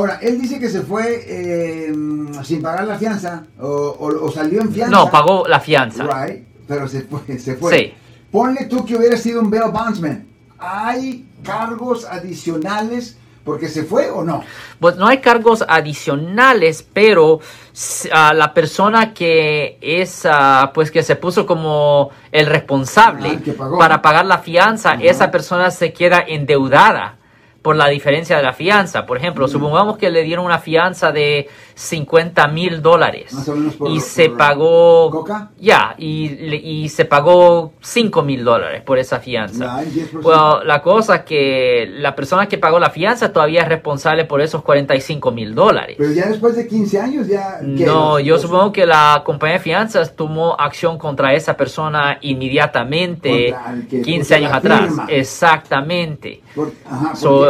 Ahora, él dice que se fue eh, sin pagar la fianza o, o- o salió en fianza. No, pagó la fianza. Right, pero se fue, se fue. Sí. Ponle tú que hubiera sido un bail bondsman. ¿Hay cargos adicionales porque se fue o no? Pues no hay cargos adicionales, pero ah, la persona que es, ah, pues que se puso como el responsable Ah, el que pagó. para pagar la fianza, Ajá. esa persona se queda endeudada por la diferencia de la fianza. Por ejemplo, Mm. supongamos que le dieron una fianza de 50 mil dólares y se pagó, coca. ya, y, le- y se pagó 5 mil dólares por esa fianza. Right, 10%. Well, la cosa es que la persona que pagó la fianza todavía es responsable por esos 45 mil dólares. Pero ya después de 15 años ya... No, yo supongo que la compañía de fianzas tomó acción contra esa persona inmediatamente Contra el que 15 puso años atrás. Exactamente. por- ajá, So,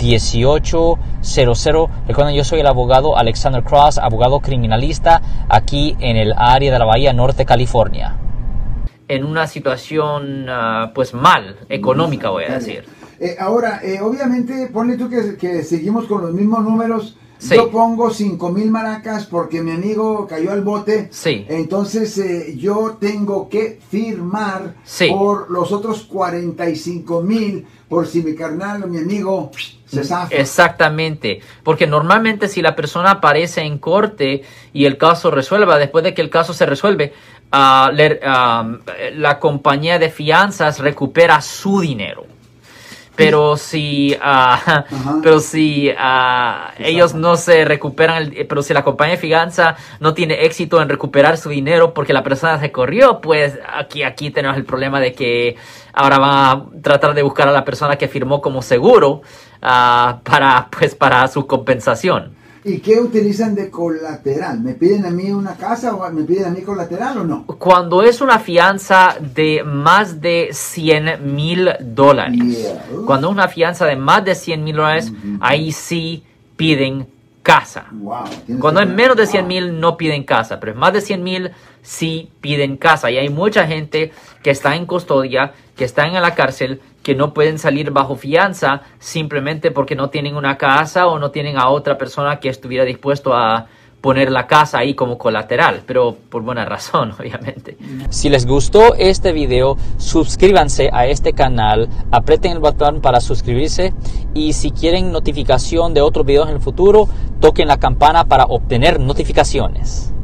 1-800-530-1800. Recuerden, yo soy el abogado Alexander Cross, abogado criminalista aquí en el área de la Bahía Norte, California. En una situación, ah, pues mal, económica, voy a decir. Eh, ahora, eh, obviamente, ponle tú que, que seguimos con los mismos números. Sí. Yo pongo 5 mil maracas porque mi amigo cayó al bote. Sí. Entonces, eh, yo tengo que firmar Sí. por los otros 45 mil por si mi carnal o mi amigo se zafa. Exactamente, porque normalmente si la persona aparece en corte y el caso resuelva, después de que el caso se resuelve, le- ah, la compañía de fianzas recupera su dinero. Pero si, ah, pero si ah, ellos no se recuperan, el- pero si la compañía de fianza no tiene éxito en recuperar su dinero porque la persona se corrió, pues aquí, aquí tenemos el problema de que ahora van a tratar de buscar a la persona que firmó como seguro ah, para, pues, para su compensación. ¿Y qué utilizan de colateral? ¿Me piden a mí una casa o me piden a mí colateral o no? Cuando es una fianza de más de 100 mil dólares, Yeah. cuando es una fianza de más de 100 mil dólares, ahí sí piden casa. Wow. Cuando es menos de 100 Wow. mil no piden casa, pero es más de 100 mil sí piden casa. Y hay mucha gente que está en custodia, que están en la cárcel, que no pueden salir bajo fianza simplemente porque no tienen una casa o no tienen a otra persona que estuviera dispuesto a poner la casa ahí como colateral, pero por buena razón, obviamente. Si les gustó este video, suscríbanse a este canal, aprieten el botón para suscribirse y si quieren notificación de otros videos en el futuro, toquen la campana para obtener notificaciones.